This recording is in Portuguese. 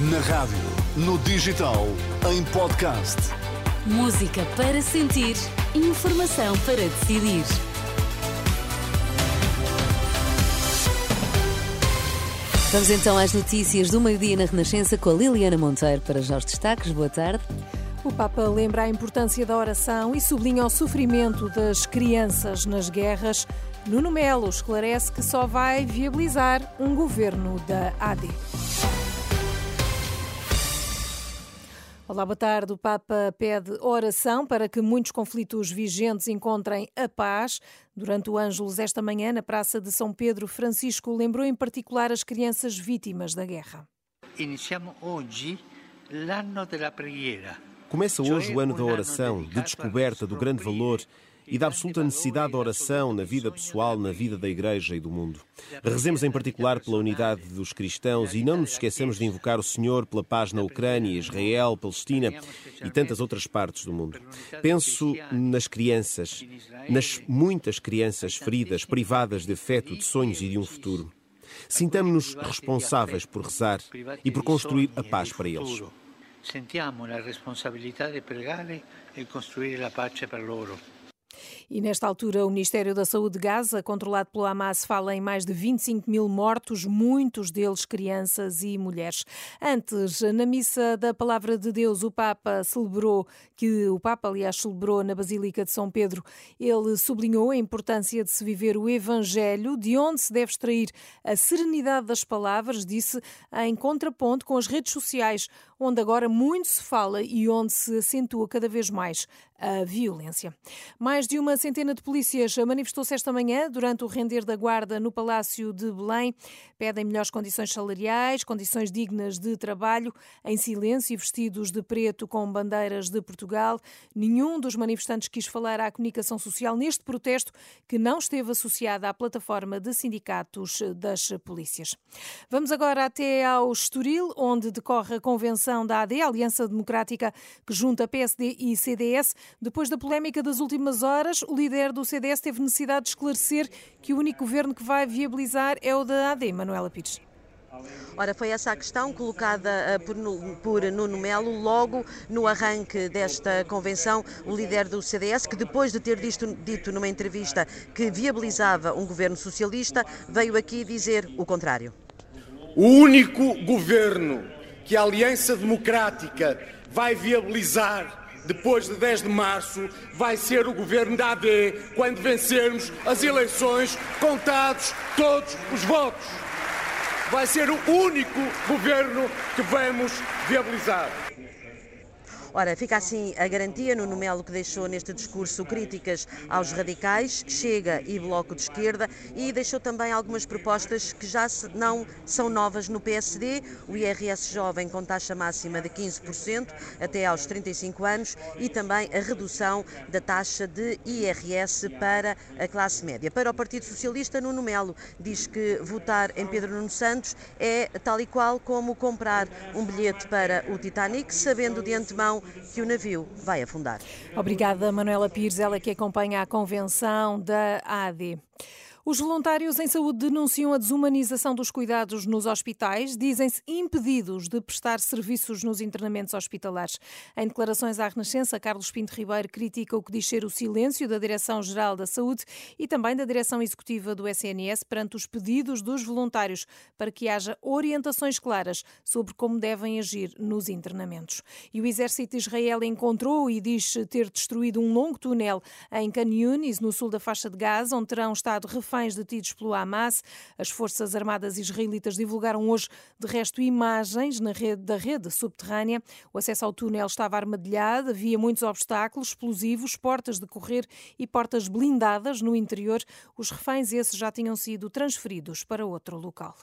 Na rádio, no digital, em podcast. Música para sentir, informação para decidir. Vamos então às notícias do meio-dia na Renascença com a Liliana Monteiro para já os destaques. Boa tarde. O Papa lembra a importância da oração e sublinha o sofrimento das crianças nas guerras. Nuno Melo esclarece que só vai viabilizar um governo da AD. Olá, boa tarde. O Papa pede oração para que muitos conflitos vigentes encontrem a paz. Durante o Ângelus esta manhã, na Praça de São Pedro, Francisco lembrou em particular as crianças vítimas da guerra. Iniciamos hoje l'anno della preghiera. Começa hoje o ano da oração, de descoberta do grande valor e da absoluta necessidade da oração na vida pessoal, na vida da Igreja e do mundo. Rezemos em particular pela unidade dos cristãos e não nos esqueçamos de invocar o Senhor pela paz na Ucrânia, Israel, Palestina e tantas outras partes do mundo. Penso nas crianças, nas muitas crianças feridas, privadas de afeto, de sonhos e de um futuro. Sintamos-nos responsáveis por rezar e por construir a paz para eles. Sentiamo la responsabilità di pregare e costruire la pace per loro. E nesta altura, o Ministério da Saúde de Gaza, controlado pelo Hamas, fala em mais de 25 mil mortos, muitos deles crianças e mulheres. Antes, na missa da Palavra de Deus, o Papa celebrou, que o Papa, aliás, celebrou na Basílica de São Pedro, ele sublinhou a importância de se viver o Evangelho, de onde se deve extrair a serenidade das palavras, disse, em contraponto com as redes sociais, onde agora muito se fala e onde se acentua cada vez mais a violência. Mais de uma centena de polícias manifestou-se esta manhã durante o render da guarda no Palácio de Belém. Pedem melhores condições salariais, condições dignas de trabalho, em silêncio e vestidos de preto com bandeiras de Portugal. Nenhum dos manifestantes quis falar à comunicação social neste protesto que não esteve associado à plataforma de sindicatos das polícias. Vamos agora até ao Estoril, onde decorre a convenção da AD, Aliança Democrática, que junta PSD e CDS. Depois da polémica das últimas horas, o líder do CDS teve necessidade de esclarecer que o único governo que vai viabilizar é o da AD, Manuela Pires. Ora, foi essa a questão colocada uh, por, por, Nuno Melo logo no arranque desta convenção. O líder do CDS, que depois de ter dito, dito numa entrevista que viabilizava um governo socialista, veio aqui dizer o contrário. O único governo que a Aliança Democrática vai viabilizar depois de 10 de março, vai ser o governo da AD quando vencermos as eleições, contados todos os votos. Vai ser o único governo que vamos viabilizar. Ora, fica assim a garantia no Melo que deixou neste discurso críticas aos radicais, Chega e Bloco de Esquerda e deixou também algumas propostas que já não são novas no PSD, o IRS jovem com taxa máxima de 15% até aos 35 anos e também a redução da taxa de IRS para a classe média. Para o Partido Socialista, Nuno Melo diz que votar em Pedro Nuno Santos é tal e qual como comprar um bilhete para o Titanic, sabendo de antemão que o navio vai afundar. Obrigada, Manuela Pires, ela que acompanha a convenção da AD. Os voluntários em saúde denunciam a desumanização dos cuidados nos hospitais, dizem-se impedidos de prestar serviços nos internamentos hospitalares. Em declarações à Renascença, Carlos Pinto Ribeiro critica o que diz ser o silêncio da Direção-Geral da Saúde e também da Direção Executiva do SNS perante os pedidos dos voluntários para que haja orientações claras sobre como devem agir nos internamentos. E o Exército de Israel encontrou e diz ter destruído um longo túnel em Khan Yunis, no sul da faixa de Gaza, onde terão estado reféns reféns detidos pelo Hamas. As Forças Armadas israelitas divulgaram hoje, de resto, imagens na rede, da rede subterrânea. O acesso ao túnel estava armadilhado, havia muitos obstáculos, explosivos, portas de correr e portas blindadas no interior. Os reféns esses já tinham sido transferidos para outro local.